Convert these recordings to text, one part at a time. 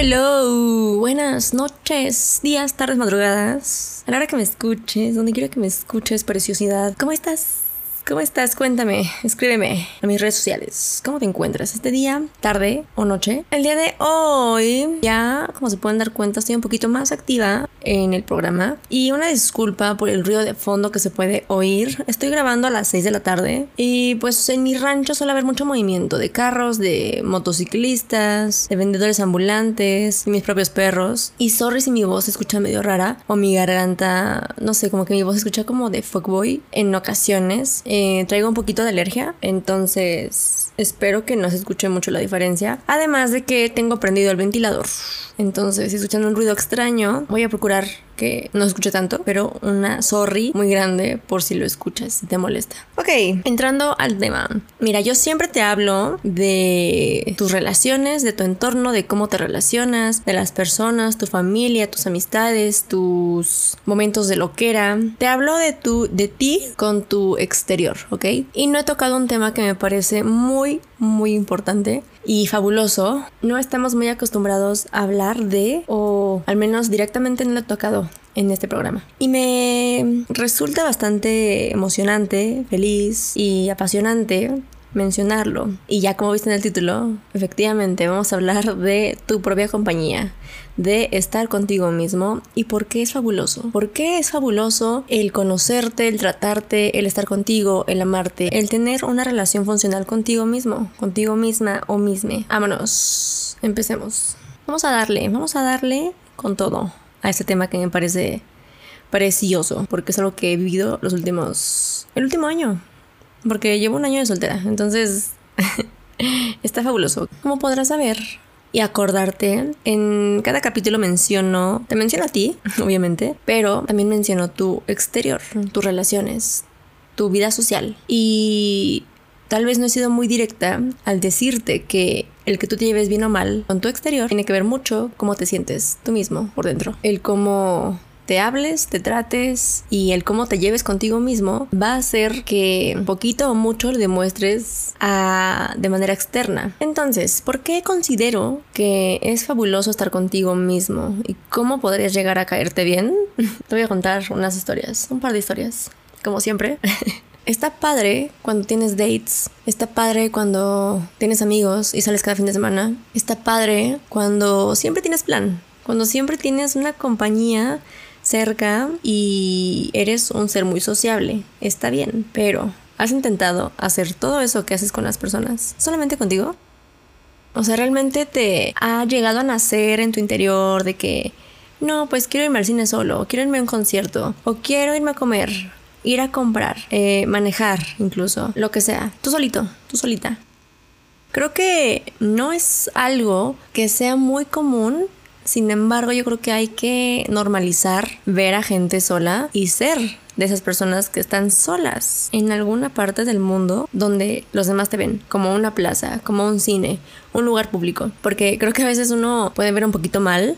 Hello, buenas noches, días, tardes, madrugadas. A la hora que me escuches, donde quiera que me escuches, preciosidad. ¿Cómo estás? ¿Cómo estás? Cuéntame, escríbeme a mis redes sociales. ¿Cómo te encuentras este día, tarde o noche? El día de hoy, ya como se pueden dar cuenta, estoy un poquito más activa en el programa. Y una disculpa por el ruido de fondo que se puede oír. Estoy grabando a las 6 de la tarde y pues en mi rancho suele haber mucho movimiento de carros, de motociclistas, de vendedores ambulantes, mis propios perros. Y sorry si mi voz se escucha medio rara o mi garganta, no sé, como que mi voz se escucha como de fuckboy en ocasiones. Eh, traigo un poquito de alergia, entonces espero que no se escuche mucho la diferencia. Además de que tengo prendido el ventilador. Entonces, si escuchan un ruido extraño, voy a procurar que no escuche tanto, pero una sorry muy grande por si lo escuchas, si te molesta. Ok, entrando al tema. Mira, yo siempre te hablo de tus relaciones, de tu entorno, de cómo te relacionas, de las personas, tu familia, tus amistades, tus momentos de loquera. Te hablo de tu, de ti con tu exterior, ¿ok? Y no he tocado un tema que me parece muy, muy importante y fabuloso. No estamos muy acostumbrados a hablar de, o al menos directamente no lo he tocado en este programa. Y me resulta bastante emocionante, feliz y apasionante mencionarlo. Y ya como viste en el título, efectivamente vamos a hablar de tu propia compañía, de estar contigo mismo y por qué es fabuloso. ¿Por qué es fabuloso el conocerte, el tratarte, el estar contigo, el amarte, el tener una relación funcional contigo mismo, contigo misma o misme? Vámonos, empecemos. Vamos a darle, vamos a darle con todo a este tema que me parece precioso, porque es algo que he vivido los últimos... el último año, porque llevo un año de soltera, entonces está fabuloso. Como podrás saber y acordarte, en cada capítulo menciono, te menciono a ti, obviamente, pero también menciono tu exterior, tus relaciones, tu vida social. Y tal vez no he sido muy directa al decirte que el que tú te lleves bien o mal con tu exterior tiene que ver mucho cómo te sientes tú mismo por dentro. El cómo te hables, te trates y el cómo te lleves contigo mismo va a hacer que poquito o mucho le demuestres a, de manera externa. Entonces, ¿por qué considero que es fabuloso estar contigo mismo y cómo podrías llegar a caerte bien? te voy a contar unas historias, un par de historias, como siempre. Está padre cuando tienes dates, está padre cuando tienes amigos y sales cada fin de semana, está padre cuando siempre tienes plan, cuando siempre tienes una compañía cerca y eres un ser muy sociable. Está bien, pero ¿has intentado hacer todo eso que haces con las personas solamente contigo? O sea, ¿realmente te ha llegado a nacer en tu interior de que, no, pues quiero irme al cine solo, o quiero irme a un concierto, o quiero irme a comer, ir a comprar, eh, manejar incluso, lo que sea, tú solito, tú solita? Creo que no es algo que sea muy común sin embargo, yo creo que hay que normalizar ver a gente sola y ser de esas personas que están solas en alguna parte del mundo donde los demás te ven, como una plaza, como un cine, un lugar público. Porque creo que a veces uno puede ver un poquito mal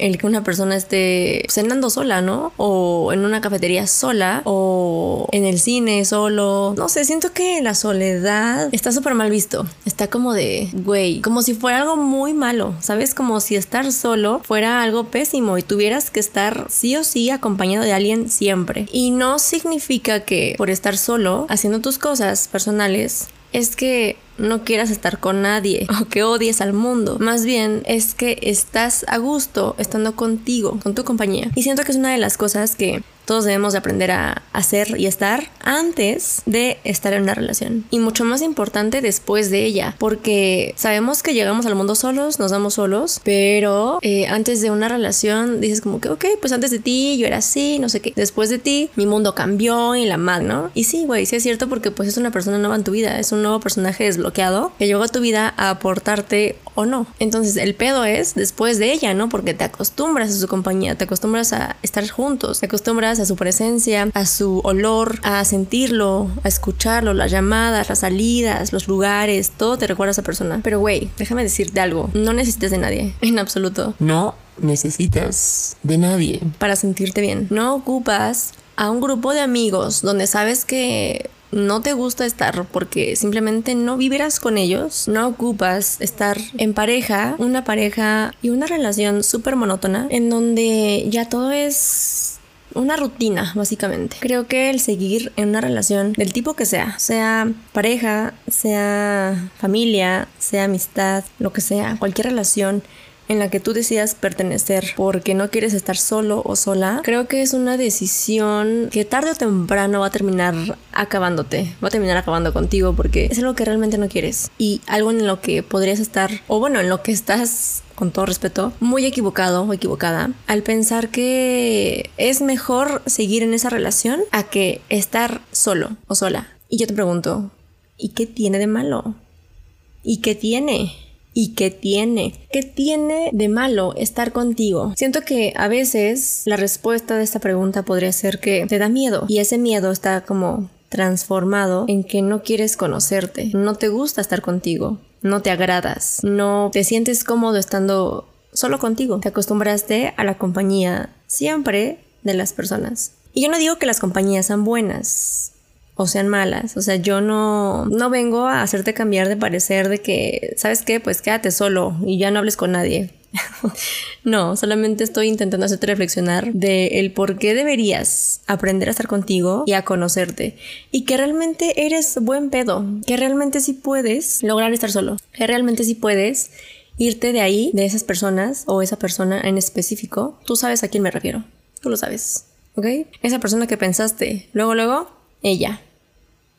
el que una persona esté cenando sola, ¿no? O en una cafetería sola, o en el cine solo. No sé, siento que la soledad está súper mal visto. Está como de, güey, como si fuera algo muy malo, ¿sabes? Como si estar solo fuera algo pésimo y tuvieras que estar sí o sí acompañado de alguien siempre. Y no significa que por estar solo, haciendo tus cosas personales, es que no quieras estar con nadie o que odies al mundo. Más bien es que estás a gusto estando contigo, con tu compañía. Y siento que es una de las cosas que todos debemos de aprender a hacer y estar antes de estar en una relación. Y mucho más importante después de ella, porque sabemos que llegamos al mundo solos, nos damos solos, pero eh, antes de una relación dices como que, ok, pues antes de ti yo era así, no sé qué. Después de ti mi mundo cambió y la mag, ¿no? Y sí, güey, sí es cierto porque pues es una persona nueva en tu vida, es un nuevo personaje desbloqueado que llegó a tu vida a aportarte o no. Entonces el pedo es después de ella, ¿no? Porque te acostumbras a su compañía, te acostumbras a estar juntos, te acostumbras a su presencia, a su olor, a sentirlo, a escucharlo, las llamadas, las salidas, los lugares, todo te recuerda a esa persona. Pero güey, déjame decirte algo, no necesitas de nadie, en absoluto. No necesitas de nadie. Para sentirte bien. No ocupas a un grupo de amigos donde sabes que no te gusta estar porque simplemente no vibras con ellos, no ocupas estar en pareja, una pareja y una relación súper monótona en donde ya todo es una rutina, básicamente. Creo que el seguir en una relación del tipo que sea, sea pareja, sea familia, sea amistad, lo que sea, cualquier relación en la que tú decidas pertenecer porque no quieres estar solo o sola, creo que es una decisión que tarde o temprano va a terminar acabándote, va a terminar acabando contigo porque es algo que realmente no quieres y algo en lo que podrías estar, o bueno, en lo que estás con todo respeto, muy equivocado o equivocada al pensar que es mejor seguir en esa relación a que estar solo o sola. Y yo te pregunto, ¿y qué tiene de malo? ¿Y qué tiene? ¿Y qué tiene? ¿Qué tiene de malo estar contigo? Siento que a veces la respuesta de esta pregunta podría ser que te da miedo y ese miedo está como transformado en que no quieres conocerte, no te gusta estar contigo, no te agradas, no te sientes cómodo estando solo contigo, te acostumbraste a la compañía siempre de las personas. Y yo no digo que las compañías sean buenas, o sean malas. O sea, yo no, no vengo a hacerte cambiar de parecer de que, ¿sabes qué? Pues quédate solo y ya no hables con nadie. no, solamente estoy intentando hacerte reflexionar de el por qué deberías aprender a estar contigo y a conocerte y que realmente eres buen pedo, que realmente sí puedes lograr estar solo, que realmente sí puedes irte de ahí, de esas personas o esa persona en específico. Tú sabes a quién me refiero, tú lo sabes, ¿ok? Esa persona que pensaste, luego, luego, ella,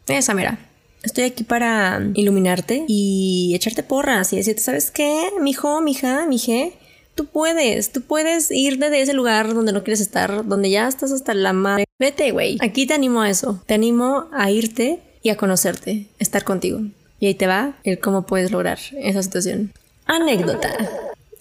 esa mira. Estoy aquí para iluminarte y echarte porras y decirte, ¿sabes qué? Mijo, mija, mije, tú puedes, tú puedes irte de ese lugar donde no quieres estar, donde ya estás hasta la madre. Vete, güey. Aquí te animo a eso. Te animo a irte y a conocerte, estar contigo. Y ahí te va el cómo puedes lograr esa situación. Anécdota.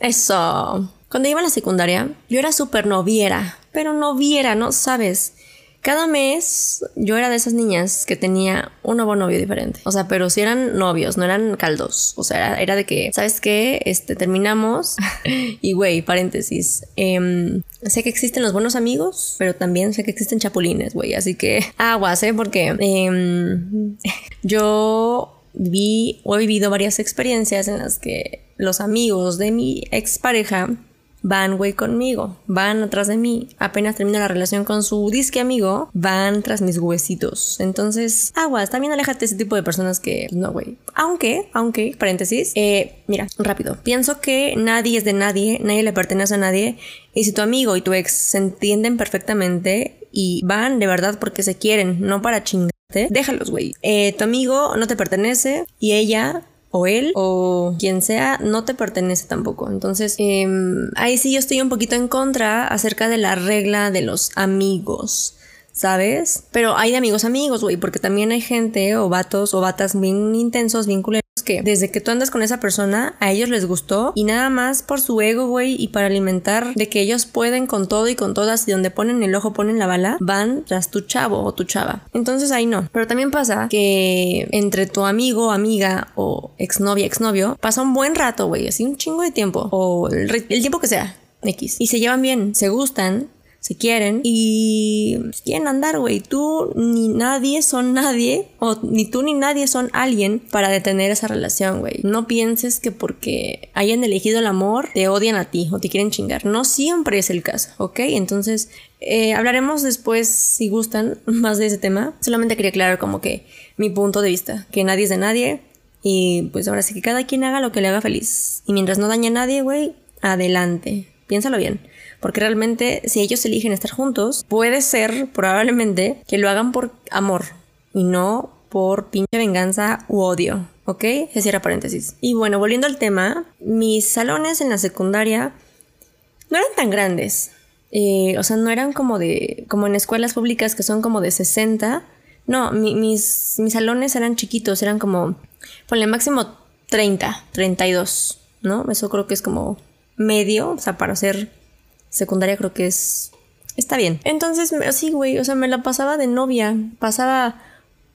Eso. Cuando iba a la secundaria, yo era súper noviera, pero noviera, ¿no sabes? Cada mes yo era de esas niñas que tenía un nuevo novio diferente. O sea, pero si eran novios, no eran caldos. O sea, era, de que, ¿sabes qué? Este, terminamos. y güey, paréntesis. Em, sé que existen los buenos amigos, pero también sé que existen chapulines, güey. Así que aguas, ¿eh? Porque em, yo vi o he vivido varias experiencias en las que los amigos de mi expareja van, güey, conmigo, van atrás de mí. Apenas termina la relación con su disque amigo, van tras mis huesitos. Entonces, aguas, también aléjate de ese tipo de personas que, pues, no, güey. Aunque, aunque, paréntesis, eh, mira, rápido. Pienso que nadie es de nadie, nadie le pertenece a nadie. Y si tu amigo y tu ex se entienden perfectamente y van de verdad porque se quieren, no para chingarte, déjalos, güey. Eh, tu amigo no te pertenece y ella o él o quien sea no te pertenece tampoco. Entonces, em, ahí sí yo estoy un poquito en contra acerca de la regla de los amigos. ¿Sabes? Pero hay de amigos amigos, güey, porque también hay gente o vatos o batas bien intensos, bien culeros que desde que tú andas con esa persona, a ellos les gustó y nada más por su ego, güey, y para alimentar de que ellos pueden con todo y con todas y donde ponen el ojo ponen la bala, van tras tu chavo o tu chava. Entonces ahí no. Pero también pasa que entre tu amigo, amiga o exnovia, exnovio, pasa un buen rato, güey, así un chingo de tiempo o el, el tiempo que sea. X. Y se llevan bien, se gustan, se quieren y quieren andar, güey. Tú ni nadie son nadie, o ni tú ni nadie son alguien para detener esa relación, güey. No pienses que porque hayan elegido el amor te odian a ti o te quieren chingar. No siempre es el caso, ¿ok? Entonces, eh, hablaremos después, si gustan, más de ese tema. Solamente quería aclarar como que mi punto de vista, que nadie es de nadie. Y pues ahora sí que cada quien haga lo que le haga feliz. Y mientras no dañe a nadie, güey, adelante Piénsalo bien. Porque realmente, si ellos eligen estar juntos, puede ser, probablemente, que lo hagan por amor y no por pinche venganza u odio. ¿Ok? Se cierra paréntesis. Y bueno, volviendo al tema, mis salones en la secundaria no eran tan grandes. Eh, o sea, no eran como de. como en escuelas públicas que son como de 60. No, mis, mis salones eran chiquitos, eran como. Ponle máximo 30, 32, ¿no? Eso creo que es como medio, o sea, para ser secundaria creo que es... Está bien. Entonces, sí, güey, o sea, me la pasaba de novia, pasaba...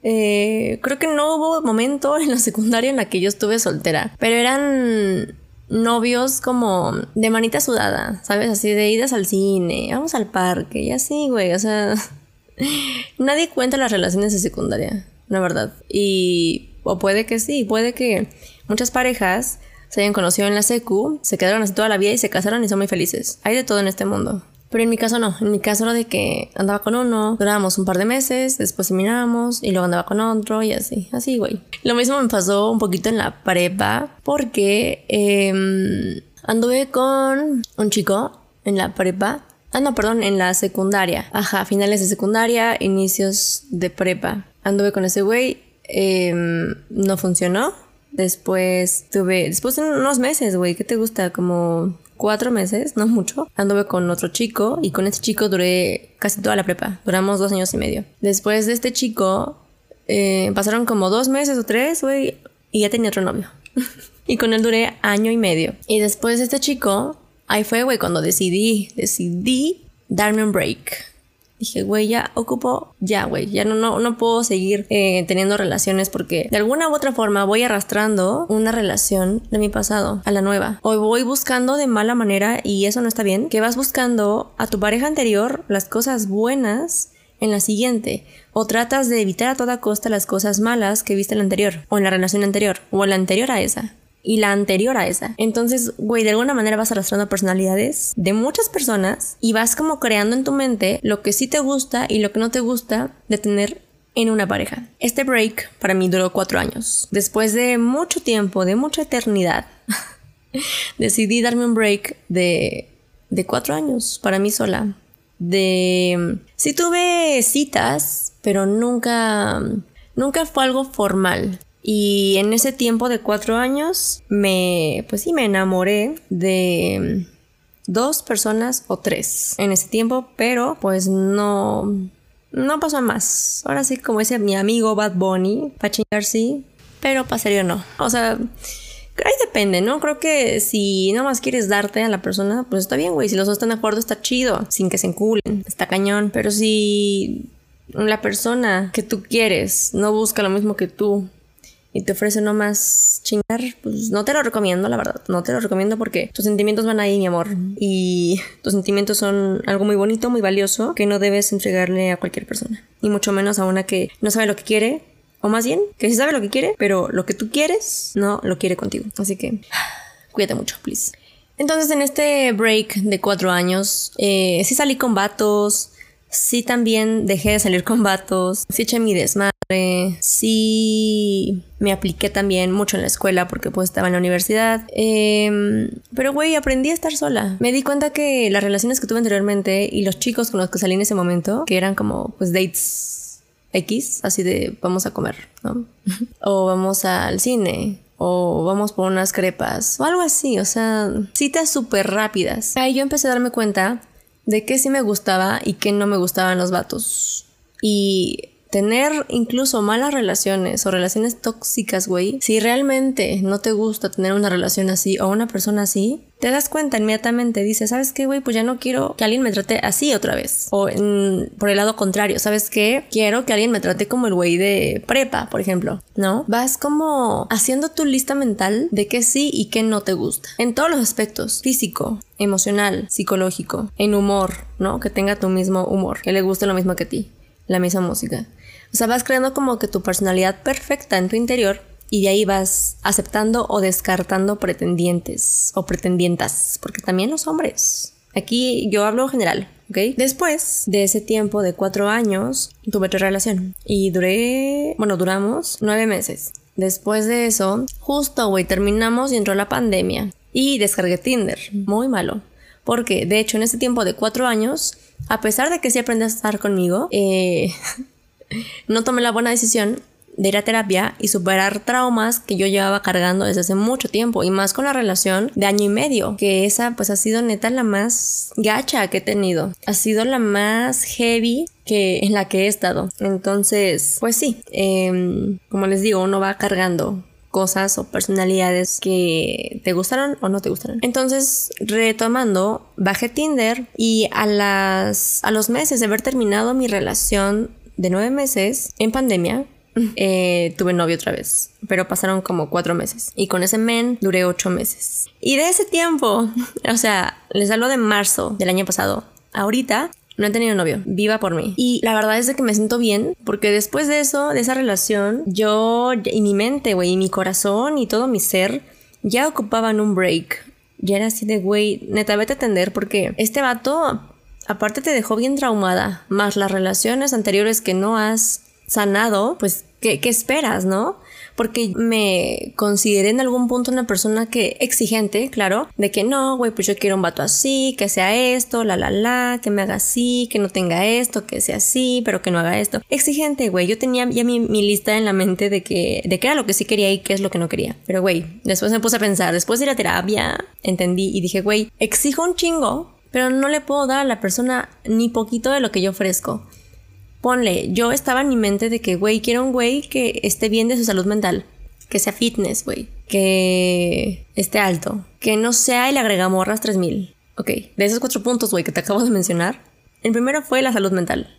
Eh, creo que no hubo momento en la secundaria en la que yo estuve soltera, pero eran novios como de manita sudada, ¿sabes? Así de idas al cine, vamos al parque y así, güey, o sea, nadie cuenta las relaciones de secundaria, la verdad. Y, o puede que sí, puede que muchas parejas se hayan conocido en la secu, se quedaron así toda la vida y se casaron y son muy felices. Hay de todo en este mundo. Pero en mi caso no, en mi caso era de que andaba con uno, durábamos un par de meses, después terminábamos y luego andaba con otro y así, así, güey. Lo mismo me pasó un poquito en la prepa porque em, anduve con un chico en la prepa. Ah, no, perdón, en la secundaria. Ajá, finales de secundaria, inicios de prepa. Anduve con ese güey, em, no funcionó Después tuve, después de unos meses, güey, ¿qué te gusta? Como cuatro meses, no mucho. Anduve con otro chico y con este chico duré casi toda la prepa. Duramos dos años y medio. Después de este chico, eh, pasaron como dos meses o tres, güey, y ya tenía otro novio. y con él duré año y medio. Y después de este chico, ahí fue, güey, cuando decidí, decidí darme un break dije, güey, ya ocupo, ya, güey, ya no, no, no puedo seguir eh, teniendo relaciones porque de alguna u otra forma voy arrastrando una relación de mi pasado a la nueva. O voy buscando de mala manera y eso no está bien, que vas buscando a tu pareja anterior las cosas buenas en la siguiente. O tratas de evitar a toda costa las cosas malas que viste en la anterior, o en la relación anterior, o en la anterior a esa y la anterior a esa. Entonces, güey, de alguna manera vas arrastrando personalidades de muchas personas y vas como creando en tu mente lo que sí te gusta y lo que no te gusta de tener en una pareja. Este break para mí duró cuatro años. Después de mucho tiempo, de mucha eternidad, decidí darme un break de, de cuatro años para mí sola. De... Sí tuve citas, pero nunca... Nunca fue algo formal. Y en ese tiempo de cuatro años me, pues sí, me enamoré de dos personas o tres en ese tiempo, pero pues no, no pasó más. Ahora sí, como dice mi amigo Bad Bunny, para chingar sí, pero para serio no. O sea, ahí depende, ¿no? Creo que si no más quieres darte a la persona, pues está bien, güey. Si los dos están de acuerdo, está chido, sin que se enculen, está cañón. Pero si la persona que tú quieres no busca lo mismo que tú y te ofrece nomás chingar, pues no te lo recomiendo, la verdad. No te lo recomiendo porque tus sentimientos van ahí, mi amor. Y tus sentimientos son algo muy bonito, muy valioso, que no debes entregarle a cualquier persona. Y mucho menos a una que no sabe lo que quiere. O más bien, que sí sabe lo que quiere, pero lo que tú quieres no lo quiere contigo. Así que cuídate mucho, please. Entonces, en este break de cuatro años, eh, sí salí con vatos, sí también dejé de salir con vatos, sí eché mi desmadre sí me apliqué también mucho en la escuela porque pues estaba en la universidad. Em, pero güey, aprendí a estar sola. Me di cuenta que las relaciones que tuve anteriormente y los chicos con los que salí en ese momento, que eran como pues dates X, así de vamos a comer, ¿no? o vamos al cine, o vamos por unas crepas, o algo así, o sea, citas súper rápidas. Ahí yo empecé a darme cuenta de que sí me gustaba y que no me gustaban los vatos. Y tener incluso malas relaciones o relaciones tóxicas, güey, si realmente no te gusta tener una relación así o una persona así, te das cuenta inmediatamente, dices, ¿sabes qué, güey? Pues ya no quiero que alguien me trate así otra vez. O por el lado contrario, ¿sabes qué? Quiero que alguien me trate como el güey de prepa, por ejemplo, ¿no? Vas como haciendo tu lista mental de qué sí y qué no te gusta. En todos los aspectos, físico, emocional, psicológico, en humor, ¿no? Que tenga tu mismo humor, que le guste lo mismo que a ti, la misma música. O sea, vas creando como que tu personalidad perfecta en tu interior y de ahí vas aceptando o descartando pretendientes o pretendientas, porque también los hombres. Aquí yo hablo en general, ¿ok? Después de ese tiempo de cuatro años, tuve otra relación y duré, bueno, duramos nueve meses. Después de eso, justo, güey, terminamos y entró la pandemia y descargué Tinder. Muy malo. Porque, de hecho, en este tiempo de cuatro años, a pesar de que sí aprendí a estar conmigo, eh, no tomé la buena decisión de ir a terapia y superar traumas que yo llevaba cargando desde hace mucho tiempo y más con la relación de año y medio, que esa pues ha sido neta la más gacha que he tenido, ha sido la más heavy que en la que he estado. Entonces, pues sí, em, como les digo, uno va cargando cosas o personalidades que te gustaron o no te gustaron. Entonces, retomando, bajé Tinder y a las a los meses de haber terminado mi relación de nueve meses en pandemia, eh, tuve novio otra vez, pero pasaron como cuatro meses. Y con ese men duré ocho meses. Y de ese tiempo, o sea, les hablo de marzo del año pasado. Ahorita no he tenido novio, viva por mí. Y la verdad es de que me siento bien, porque después de eso, de esa relación, yo y mi mente, güey, y mi corazón y todo mi ser ya ocupaban un break. Ya era así de, güey, neta, vete a atender porque este vato, aparte te dejó bien traumada, más las relaciones anteriores que no has sanado, pues, ¿qué, esperas, no? Porque me consideré en algún punto una persona que exigente, claro, de que no, güey, pues yo quiero un vato así, que sea esto, la la la, que me haga así, que no tenga esto, que sea así, pero que no haga esto. Exigente, güey. Yo tenía ya mi, mi lista en la mente de que, de qué era lo que sí quería y qué es lo que no quería. Pero, güey, después me puse a pensar, después de ir a terapia, entendí y dije, güey, exijo un chingo, pero no le puedo dar a la persona ni poquito de lo que yo ofrezco ponle, yo estaba en mi mente de que, güey, quiero un güey que esté bien de su salud mental, que sea fitness, güey, que esté alto, que no sea el agregamorras 3000. Ok, de esos cuatro puntos, güey, que te acabo de mencionar, el primero fue la salud mental.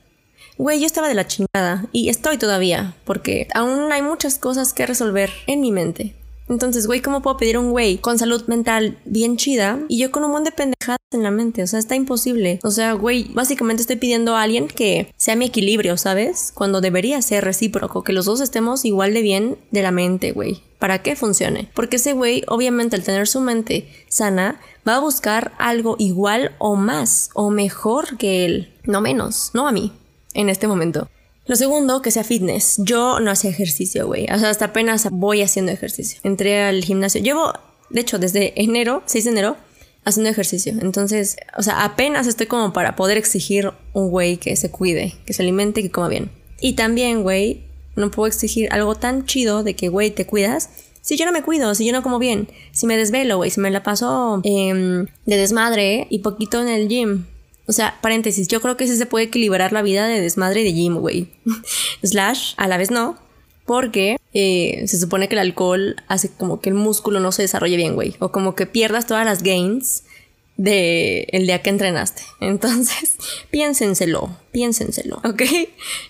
Güey, yo estaba de la chingada y estoy todavía, porque aún hay muchas cosas que resolver en mi mente. Entonces, güey, ¿cómo puedo pedir un güey con salud mental bien chida y yo con un montón de pendejadas en la mente? O sea, está imposible. O sea, güey, básicamente estoy pidiendo a alguien que sea mi equilibrio, ¿sabes? Cuando debería ser recíproco, que los dos estemos igual de bien de la mente, güey. ¿Para qué funcione? Porque ese güey, obviamente, al tener su mente sana, va a buscar algo igual o más o mejor que él. No menos, no a mí, en este momento. Lo segundo, que sea fitness. Yo no hacía ejercicio, güey. O sea, hasta apenas voy haciendo ejercicio. Entré al gimnasio. Llevo, de hecho, desde enero, 6 de enero, haciendo ejercicio. Entonces, o sea, apenas estoy como para poder exigir un güey que se cuide, que se alimente que coma bien. Y también, güey, no puedo exigir algo tan chido de que, güey, te cuidas. Si yo no me cuido, si yo no como bien, si me desvelo, güey, si me la paso em, de desmadre y poquito en el gym, o sea, paréntesis, yo creo que sí se puede equilibrar la vida de desmadre de gym, güey. Slash, a la vez no, porque eh, se supone que el alcohol hace como que el músculo no se desarrolle bien, güey. O como que pierdas todas las gains de el día que entrenaste. Entonces, piénsenselo, piénsenselo, ¿ok?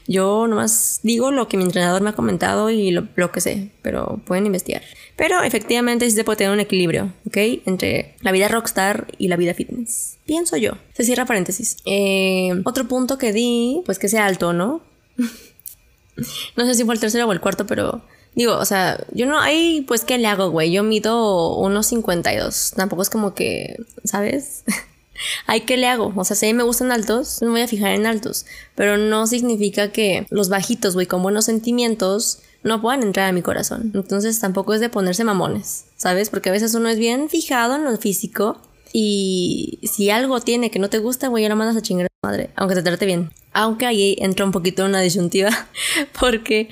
Yo nomás digo lo que mi entrenador me ha comentado y lo, lo que sé, pero pueden investigar. Pero efectivamente sí se puede tener un equilibrio, ¿ok? Entre la vida rockstar y la vida fitness. Pienso yo. Se cierra paréntesis. Eh, otro punto que di, pues que sea alto, ¿no? no sé si fue el tercero o el cuarto, pero digo, o sea, yo no, ahí pues ¿qué le hago, güey? Yo mido unos 52. Tampoco es como que, ¿sabes? Ay, ¿qué le hago? O sea, si a mí me gustan altos, me voy a fijar en altos. Pero no significa que los bajitos, güey, con buenos sentimientos, no puedan entrar a mi corazón. Entonces tampoco es de ponerse mamones, ¿sabes? Porque a veces uno es bien fijado en lo físico y si algo tiene que no te gusta, güey, ya lo mandas a chingar a madre, aunque te trate bien. Aunque ahí entra un poquito una disyuntiva, porque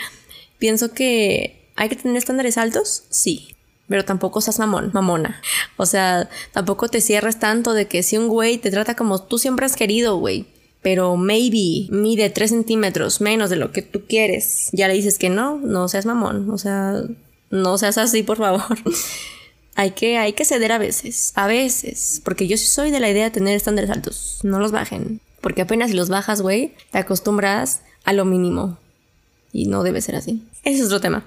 pienso que hay que tener estándares altos, sí, pero tampoco seas mamón, mamona. O sea, tampoco te cierres tanto de que si un güey te trata como tú siempre has querido, güey, pero maybe mide 3 centímetros menos de lo que tú quieres, ya le dices que no, no seas mamón, o sea, no seas así, por favor. hay, que, hay que ceder a veces, a veces, porque yo sí soy de la idea de tener estándares altos, no los bajen, porque apenas si los bajas, güey, te acostumbras a lo mínimo y no debe ser así. Ese es otro tema.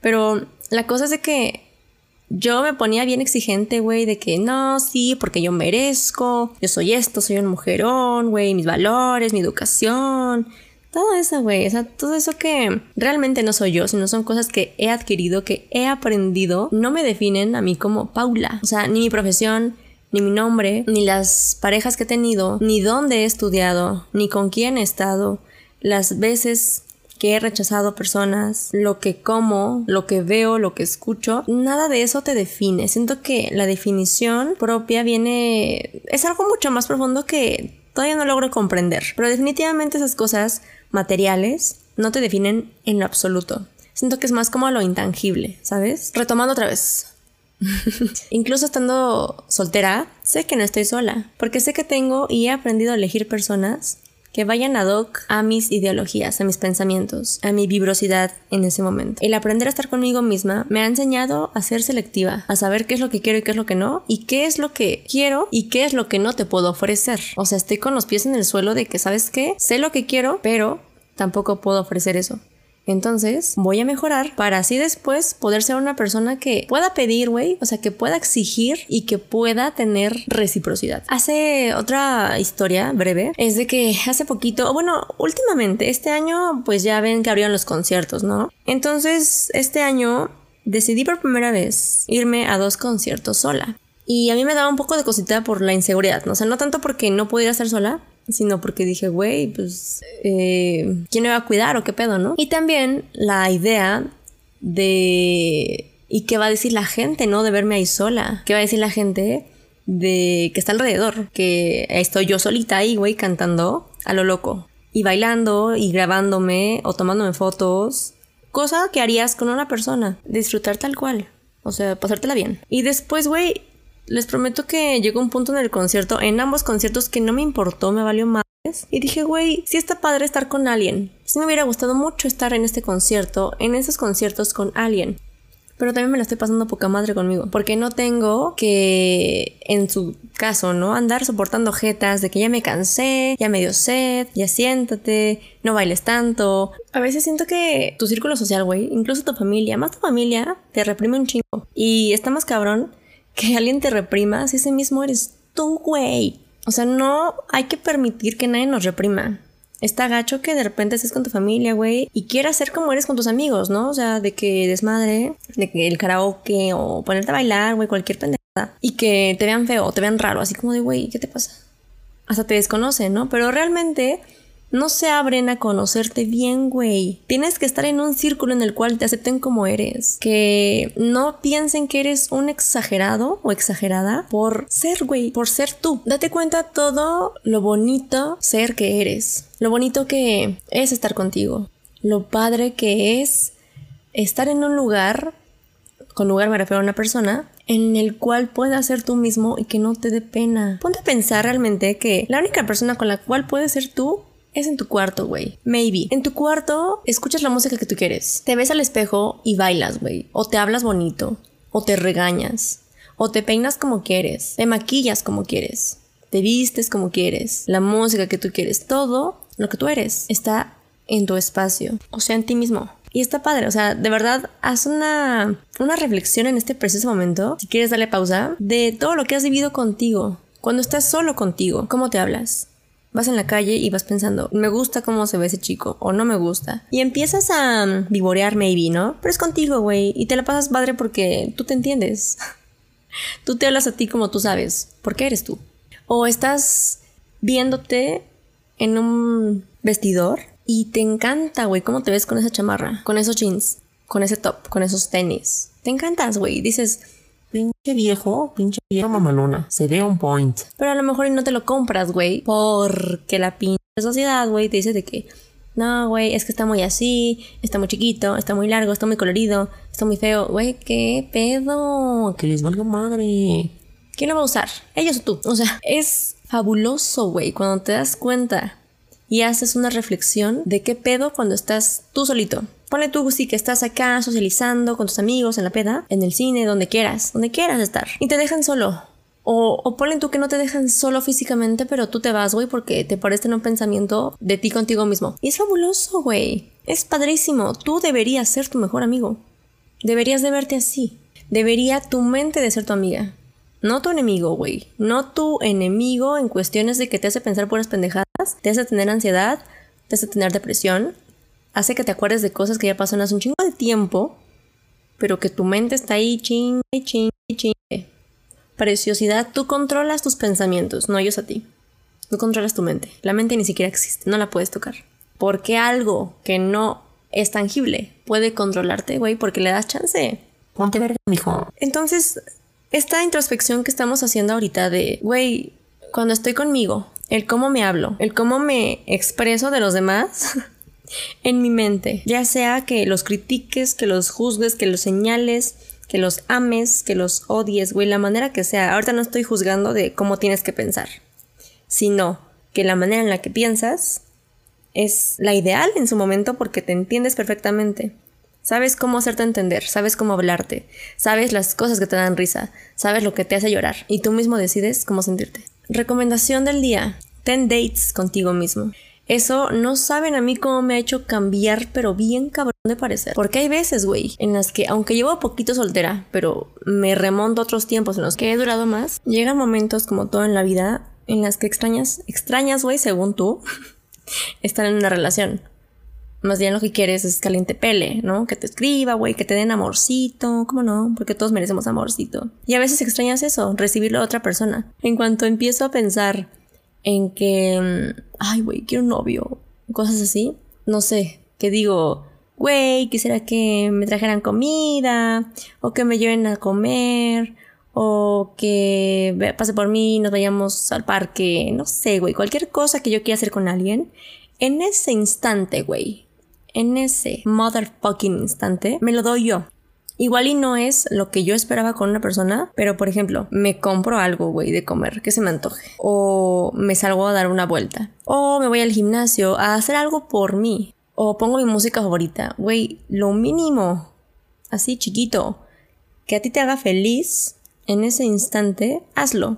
Pero la cosa es de que yo me ponía bien exigente, güey, de que no, sí, porque yo merezco, yo soy esto, soy un mujerón, güey, mis valores, mi educación, todo eso, güey, o sea, todo eso que realmente no soy yo, sino son cosas que he adquirido, que he aprendido, no me definen a mí como Paula, o sea, ni mi profesión, ni mi nombre, ni las parejas que he tenido, ni dónde he estudiado, ni con quién he estado, las veces que he rechazado personas, lo que como, lo que veo, lo que escucho, nada de eso te define. Siento que la definición propia viene... es algo mucho más profundo que todavía no logro comprender. Pero definitivamente esas cosas materiales no te definen en lo absoluto. Siento que es más como lo intangible, ¿sabes? Retomando otra vez. Incluso estando soltera, sé que no estoy sola, porque sé que tengo y he aprendido a elegir personas que vayan ad hoc a mis ideologías, a mis pensamientos, a mi vibrosidad en ese momento. El aprender a estar conmigo misma me ha enseñado a ser selectiva, a saber qué es lo que quiero y qué es lo que no, y qué es lo que quiero y qué es lo que no te puedo ofrecer. O sea, estoy con los pies en el suelo de que, ¿sabes qué? Sé lo que quiero, pero tampoco puedo ofrecer eso. Entonces voy a mejorar para así después poder ser una persona que pueda pedir, güey, o sea, que pueda exigir y que pueda tener reciprocidad. Hace otra historia breve, es de que hace poquito, bueno, últimamente, este año pues ya ven que abrieron los conciertos, ¿no? Entonces, este año decidí por primera vez irme a dos conciertos sola. Y a mí me daba un poco de cosita por la inseguridad, ¿no? O sea, no tanto porque no podía estar sola, sino porque dije, güey, pues, eh, ¿quién me va a cuidar o qué pedo, no? Y también la idea de... ¿Y qué va a decir la gente, no? De verme ahí sola. ¿Qué va a decir la gente de que está alrededor? Que estoy yo solita ahí, güey, cantando a lo loco. Y bailando y grabándome o tomándome fotos. Cosa que harías con una persona. Disfrutar tal cual. O sea, pasártela bien. Y después, güey, les prometo que llegó un punto en el concierto, en ambos conciertos, que no me importó, me valió más. Y dije, güey, sí está padre estar con alguien. Sí me hubiera gustado mucho estar en este concierto, en esos conciertos con alguien. Pero también me la estoy pasando poca madre conmigo. Porque no tengo que, en su caso, ¿no? Andar soportando jetas de que ya me cansé, ya me dio sed, ya siéntate, no bailes tanto. A veces siento que tu círculo social, güey, incluso tu familia, más tu familia, te reprime un chingo. Y está más cabrón que alguien te reprima si ese mismo eres tú, güey. O sea, no hay que permitir que nadie nos reprima. Está gacho que de repente estés con tu familia, güey, y quieras ser como eres con tus amigos, ¿no? O sea, de que desmadre, de que el karaoke o ponerte a bailar, güey, cualquier pendejada. Y que te vean feo, te vean raro, así como de, güey, ¿qué te pasa? Hasta te desconocen, ¿no? Pero realmente no se abren a conocerte bien, güey. Tienes que estar en un círculo en el cual te acepten como eres. Que no piensen que eres un exagerado o exagerada por ser, güey, por ser tú. Date cuenta todo lo bonito ser que eres. Lo bonito que es estar contigo. Lo padre que es estar en un lugar, con lugar me refiero a una persona, en el cual puedas ser tú mismo y que no te dé pena. Ponte a pensar realmente que la única persona con la cual puedes ser tú es en tu cuarto, güey. Maybe. En tu cuarto escuchas la música que tú quieres. Te ves al espejo y bailas, güey. O te hablas bonito. O te regañas. O te peinas como quieres. Te maquillas como quieres. Te vistes como quieres. La música que tú quieres. Todo lo que tú eres está en tu espacio. O sea, en ti mismo. Y está padre, o sea, de verdad, haz una, una reflexión en este preciso momento, si quieres darle pausa, de todo lo que has vivido contigo. Cuando estás solo contigo, ¿cómo te hablas? Vas en la calle y vas pensando, me gusta cómo se ve ese chico o no me gusta. Y empiezas a um, vivorear maybe, ¿no? Pero es contigo, güey. Y te la pasas padre porque tú te entiendes. tú te hablas a ti como tú sabes. Porque eres tú. O estás viéndote en un vestidor y te encanta, güey, cómo te ves con esa chamarra, con esos jeans, con ese top, con esos tenis. Te encantas, güey. Dices, Pinche viejo, pinche vieja mamalona. Sería un point. Pero a lo mejor no te lo compras, güey. Porque la pinche sociedad, güey, te dice de que. No, güey, es que está muy así, está muy chiquito, está muy largo, está muy colorido, está muy feo. Güey, ¿qué pedo? Que les valga madre. ¿Quién lo va a usar? ¿Ellos o tú? O sea, es fabuloso, güey, cuando te das cuenta y haces una reflexión de qué pedo cuando estás tú solito. Ponle tú sí que estás acá socializando con tus amigos en la peda, en el cine, donde quieras, donde quieras estar. Y te dejan solo. O, o ponle tú que no te dejan solo físicamente, pero tú te vas, güey, porque te parece en un pensamiento de ti contigo mismo. Y es fabuloso, güey. Es padrísimo. Tú deberías ser tu mejor amigo. Deberías de verte así. Debería tu mente de ser tu amiga. No tu enemigo, güey. No tu enemigo en cuestiones de que te hace pensar puras pendejadas, te hace tener ansiedad, te hace tener depresión, hace que te acuerdes de cosas que ya pasaron hace un chingo de tiempo, pero que tu mente está ahí chingue, chingue, chingue. Preciosidad, tú controlas tus pensamientos, no ellos a ti. Tú controlas tu mente. La mente ni siquiera existe, no la puedes tocar. Porque algo que no es tangible, puede controlarte, güey, porque le das chance. Ponte verga, mijo. Entonces, esta introspección que estamos haciendo ahorita de, güey, cuando estoy conmigo, el cómo me hablo, el cómo me expreso de los demás en mi mente, ya sea que los critiques, que los juzgues, que los señales, que los ames, que los odies, güey, la manera que sea. Ahorita no estoy juzgando de cómo tienes que pensar, sino que la manera en la que piensas es la ideal en su momento porque te entiendes perfectamente. Sabes cómo hacerte entender, sabes cómo hablarte, sabes las cosas que te dan risa, sabes lo que te hace llorar y tú mismo decides cómo sentirte. Recomendación del día. Ten dates contigo mismo. Eso no saben a mí cómo me ha hecho cambiar, pero bien cabrón de parecer. Porque hay veces, güey, en las que, aunque llevo poquito soltera, pero me remonto a otros tiempos en los que he durado más, llegan momentos como todo en la vida en las que extrañas, extrañas, güey, según tú, estar en una relación. Más bien lo que quieres es caliente pele, ¿no? Que te escriba, güey, que te den amorcito, ¿cómo no? Porque todos merecemos amorcito. Y a veces extrañas eso, recibirlo de otra persona. En cuanto empiezo a pensar en que, mm, ay, güey, quiero un novio, cosas así, no sé, que digo, güey, quisiera que me trajeran comida, o que me lleven a comer, o que pase por mí, nos vayamos al parque, no sé, güey, cualquier cosa que yo quiera hacer con alguien, en ese instante, güey, en ese motherfucking instante, me lo doy yo. Igual y no es lo que yo esperaba con una persona, pero por ejemplo, me compro algo, güey, de comer que se me antoje. O me salgo a dar una vuelta. O me voy al gimnasio a hacer algo por mí. O pongo mi música favorita. Güey, lo mínimo, así chiquito, que a ti te haga feliz, en ese instante, hazlo.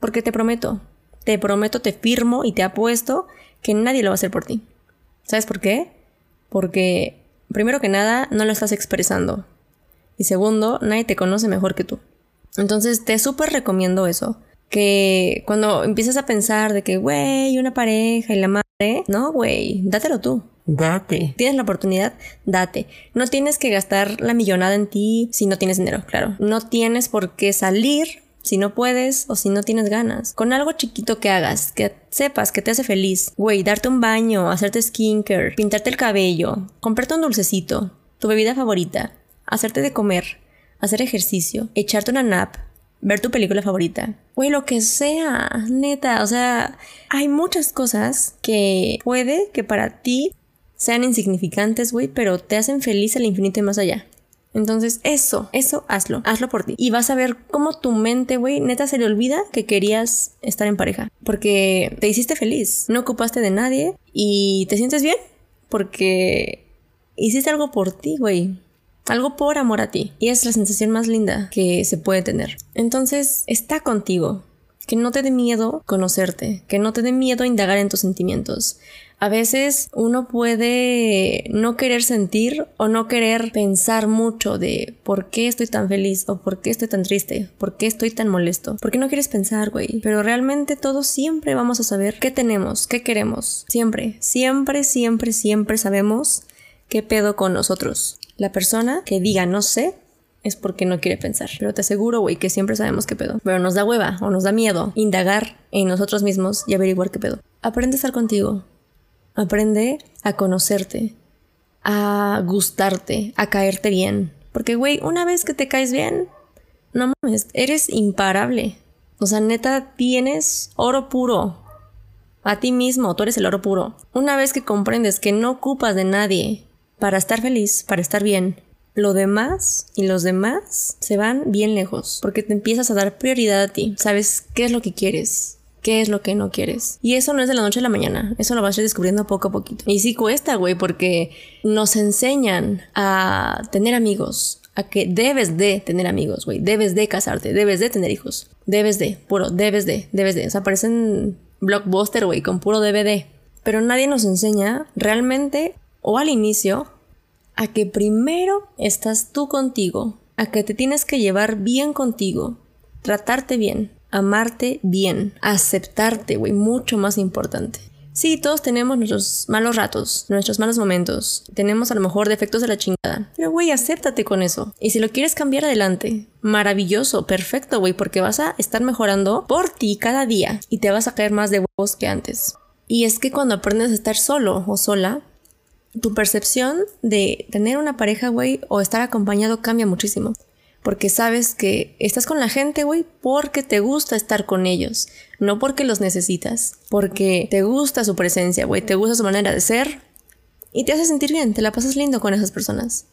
Porque te prometo, te prometo, te firmo y te apuesto que nadie lo va a hacer por ti. ¿Sabes por qué? Porque, primero que nada, no lo estás expresando. Y segundo, nadie te conoce mejor que tú. Entonces, te súper recomiendo eso. Que cuando empiezas a pensar de que, güey, una pareja y la madre, no, güey, dátelo tú. Date. Tienes la oportunidad, date. No tienes que gastar la millonada en ti si no tienes dinero, claro. No tienes por qué salir si no puedes o si no tienes ganas. Con algo chiquito que hagas, que sepas que te hace feliz. Güey, darte un baño, hacerte skincare, pintarte el cabello, comprarte un dulcecito, tu bebida favorita, hacerte de comer, hacer ejercicio, echarte una nap, ver tu película favorita. Güey, lo que sea, neta. O sea, hay muchas cosas que puede que para ti sean insignificantes, güey, pero te hacen feliz al infinito y más allá. Entonces, eso, eso hazlo, hazlo por ti. Y vas a ver cómo tu mente, güey, neta se le olvida que querías estar en pareja. Porque te hiciste feliz, no ocupaste de nadie y te sientes bien porque hiciste algo por ti, güey. Algo por amor a ti. Y es la sensación más linda que se puede tener. Entonces, está contigo. Que no te dé miedo conocerte, que no te dé miedo indagar en tus sentimientos, a veces uno puede no querer sentir o no querer pensar mucho de por qué estoy tan feliz o por qué estoy tan triste, por qué estoy tan molesto. ¿Por qué no quieres pensar, güey? Pero realmente todos siempre vamos a saber qué tenemos, qué queremos. Siempre, siempre, siempre, siempre sabemos qué pedo con nosotros. La persona que diga no sé es porque no quiere pensar. Pero te aseguro, güey, que siempre sabemos qué pedo. Pero nos da hueva o nos da miedo indagar en nosotros mismos y averiguar qué pedo. Aprende a estar contigo. Aprende a conocerte, a gustarte, a caerte bien. Porque, güey, una vez que te caes bien, no mames, eres imparable. O sea, neta, tienes oro puro. A ti mismo, tú eres el oro puro. Una vez que comprendes que no ocupas de nadie para estar feliz, para estar bien, lo demás y los demás se van bien lejos. Porque te empiezas a dar prioridad a ti. Sabes qué es lo que quieres qué es lo que no quieres. Y eso no es de la noche a la mañana, eso lo vas a ir descubriendo poco a poquito. Y sí cuesta, güey, porque nos enseñan a tener amigos, a que debes de tener amigos, güey, debes de casarte, debes de tener hijos, debes de, puro, debes de, debes de. O sea, parecen blockbuster, güey, con puro DVD. Pero nadie nos enseña realmente o al inicio a que primero estás tú contigo, a que te tienes que llevar bien contigo, tratarte bien, amarte bien, aceptarte, güey, mucho más importante. Sí, todos tenemos nuestros malos ratos, nuestros malos momentos. Tenemos a lo mejor defectos de la chingada. Pero, güey, acéptate con eso. Y si lo quieres cambiar adelante, maravilloso, perfecto, güey, porque vas a estar mejorando por ti cada día y te vas a caer más de huevos que antes. Y es que cuando aprendes a estar solo o sola, tu percepción de tener una pareja, güey, o estar acompañado cambia muchísimo. Porque sabes que estás con la gente, güey, porque te gusta estar con ellos, no porque los necesitas, porque te gusta su presencia, güey, te gusta su manera de ser y te hace sentir bien, te la pasas lindo con esas personas.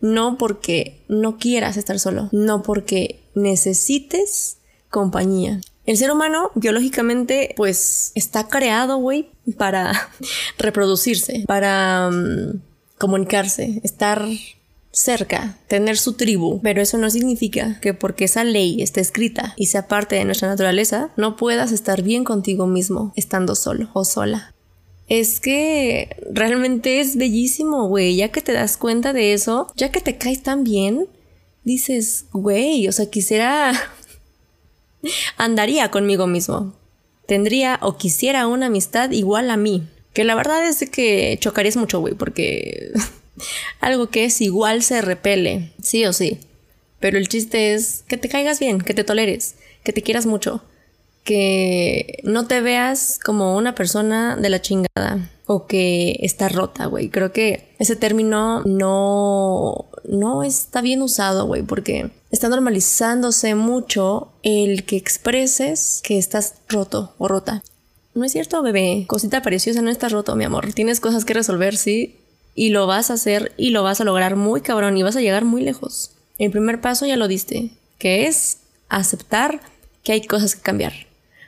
No porque no quieras estar solo, no porque necesites compañía. El ser humano biológicamente pues está creado, güey, para reproducirse, para mm, comunicarse, estar cerca, tener su tribu, pero eso no significa que porque esa ley esté escrita y sea parte de nuestra naturaleza, no puedas estar bien contigo mismo estando solo o sola. Es que realmente es bellísimo, güey, ya que te das cuenta de eso, ya que te caes tan bien, dices, güey, o sea, quisiera... andaría conmigo mismo. Tendría o quisiera una amistad igual a mí. Que la verdad es que chocarías mucho, güey, porque algo que es igual se repele, sí o sí. Pero el chiste es que te caigas bien, que te toleres, que te quieras mucho, que no te veas como una persona de la chingada o que está rota, güey. Creo que ese término no, no está bien usado, güey, porque está normalizándose mucho el que expreses que estás roto o rota. No es cierto, bebé. Cosita preciosa, no estás roto, mi amor. Tienes cosas que resolver, sí, y lo vas a hacer y lo vas a lograr muy cabrón y vas a llegar muy lejos. El primer paso ya lo diste, que es aceptar que hay cosas que cambiar.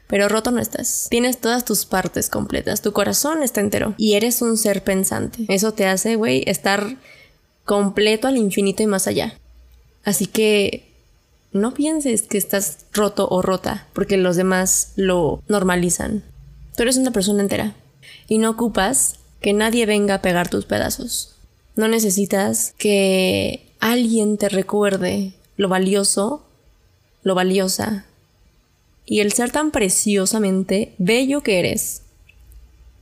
Pero roto no estás. Tienes todas tus partes completas. Tu corazón está entero. Y eres un ser pensante. Eso te hace, güey, estar completo al infinito y más allá. Así que no pienses que estás roto o rota, porque los demás lo normalizan. Tú eres una persona entera. Y no ocupas que nadie venga a pegar tus pedazos. No necesitas que alguien te recuerde lo valioso, lo valiosa y el ser tan preciosamente bello que eres.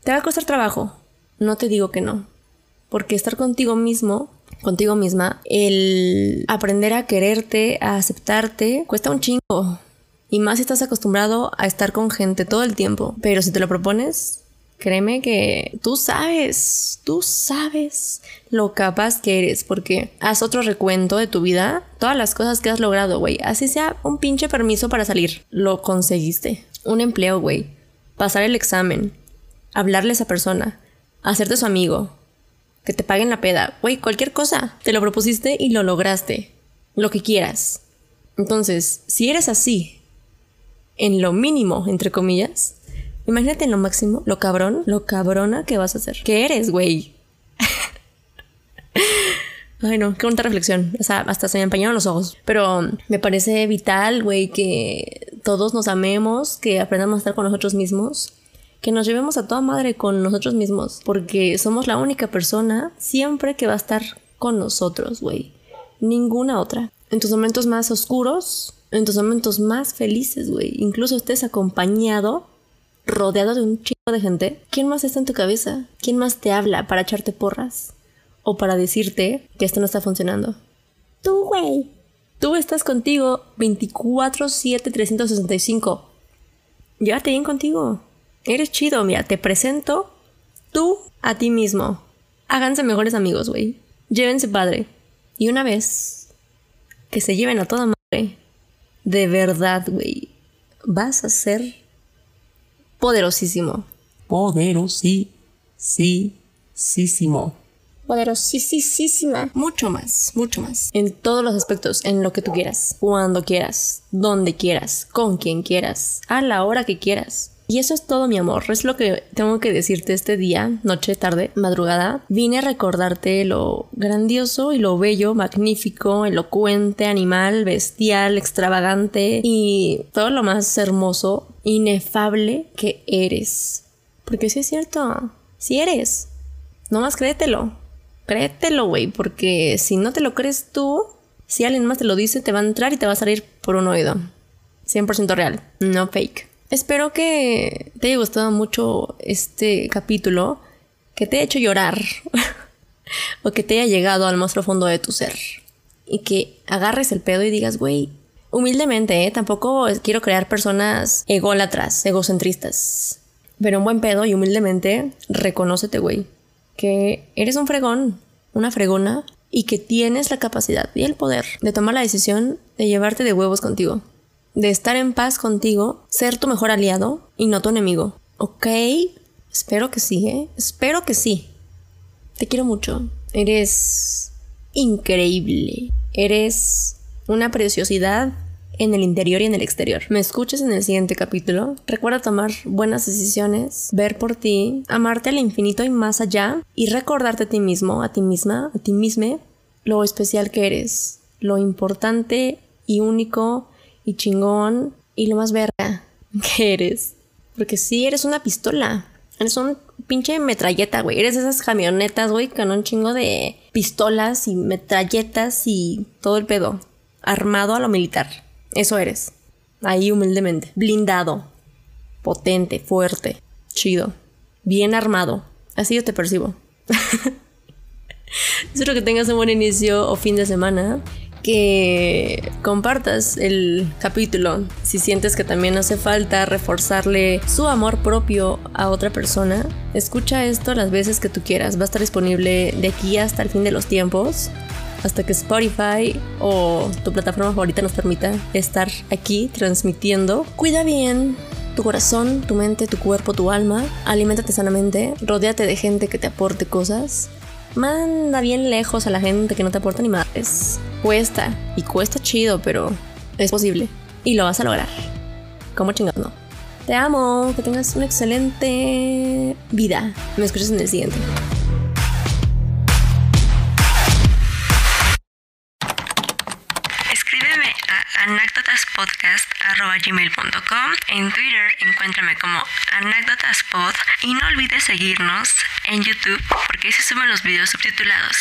Te va a costar trabajo, no te digo que no, porque estar contigo mismo, contigo misma, el aprender a quererte, a aceptarte, cuesta un chingo. Y más si estás acostumbrado a estar con gente todo el tiempo. Pero si te lo propones, Créeme que tú sabes, tú sabes lo capaz que eres, porque haz otro recuento de tu vida, todas las cosas que has logrado, güey. Así sea un pinche permiso para salir, lo conseguiste. Un empleo, güey. Pasar el examen, hablarle a esa persona, hacerte su amigo, que te paguen la peda, güey, cualquier cosa. Te lo propusiste y lo lograste. Lo que quieras. Entonces, si eres así, en lo mínimo, entre comillas, Imagínate en lo máximo, lo cabrón, lo cabrona que vas a hacer. ¿Qué eres, güey? Ay, no, qué bonita reflexión. O sea, hasta se me empañaron los ojos. Pero me parece vital, güey, que todos nos amemos, que aprendamos a estar con nosotros mismos, que nos llevemos a toda madre con nosotros mismos, porque somos la única persona siempre que va a estar con nosotros, güey. Ninguna otra. En tus momentos más oscuros, en tus momentos más felices, güey. Incluso estés acompañado rodeado de un chico de gente, ¿quién más está en tu cabeza? ¿Quién más te habla para echarte porras? O para decirte que esto no está funcionando. Tú, güey. Tú estás contigo 24-7-365. Llévate bien contigo. Eres chido, mira, te presento tú a ti mismo. Háganse mejores amigos, güey. Llévense padre. Y una vez que se lleven a toda madre, de verdad, güey, vas a ser poderosísimo. Poderosísimo. Poderosísima. Mucho más, mucho más. En todos los aspectos, en lo que tú quieras, cuando quieras, donde quieras, con quien quieras, a la hora que quieras. Y eso es todo, mi amor. Es lo que tengo que decirte este día, noche, tarde, madrugada. Vine a recordarte lo grandioso y lo bello, magnífico, elocuente, animal, bestial, extravagante y todo lo más hermoso, inefable que eres. Porque sí es cierto, sí eres. No más créetelo. Créetelo, güey, porque si no te lo crees tú, si alguien más te lo dice, te va a entrar y te va a salir por un oído. 100% real, no fake. Espero que te haya gustado mucho este capítulo, que te haya hecho llorar o que te haya llegado al más profundo de tu ser y que agarres el pedo y digas, güey, humildemente, ¿eh? tampoco quiero crear personas ególatras, egocentristas, pero un buen pedo y humildemente, reconócete, güey. que eres un fregón, una fregona, y que tienes la capacidad y el poder de tomar la decisión de llevarte de huevos contigo, de estar en paz contigo, ser tu mejor aliado y no tu enemigo. ¿Ok? Espero que sí, ¿eh? Espero que sí. Te quiero mucho. Eres increíble. Eres una preciosidad en el interior y en el exterior. Me escuches en el siguiente capítulo. Recuerda tomar buenas decisiones, ver por ti, amarte al infinito y más allá y recordarte a ti mismo, a ti misma, a ti misma lo especial que eres, lo importante y único y chingón y lo más verga que eres. Porque si eres una pistola. Eres un pinche metralleta, güey. Eres esas camionetas, güey, con un chingo de pistolas y metralletas y todo el pedo. Armado a lo militar. Eso eres. Ahí humildemente. Blindado. Potente, fuerte. Chido. Bien armado. Así yo te percibo. Espero que tengas un buen inicio o fin de semana. Que compartas el capítulo si sientes que también hace falta reforzarle su amor propio a otra persona. Escucha esto las veces que tú quieras. Va a estar disponible de aquí hasta el fin de los tiempos hasta que Spotify o tu plataforma favorita nos permita estar aquí transmitiendo. Cuida bien tu corazón, tu mente, tu cuerpo, tu alma. Aliméntate sanamente. Rodéate de gente que te aporte cosas. Manda bien lejos a la gente que no te aporta ni madres. Cuesta, y cuesta chido, pero es posible. Y lo vas a lograr. ¿Cómo chingados no? Te amo, que tengas una excelente vida. Me escuchas en el siguiente. anécdotaspodcast.gmail.com En Twitter encuéntrame como anécdotaspod y no olvides seguirnos en YouTube porque ahí se suben los videos subtitulados.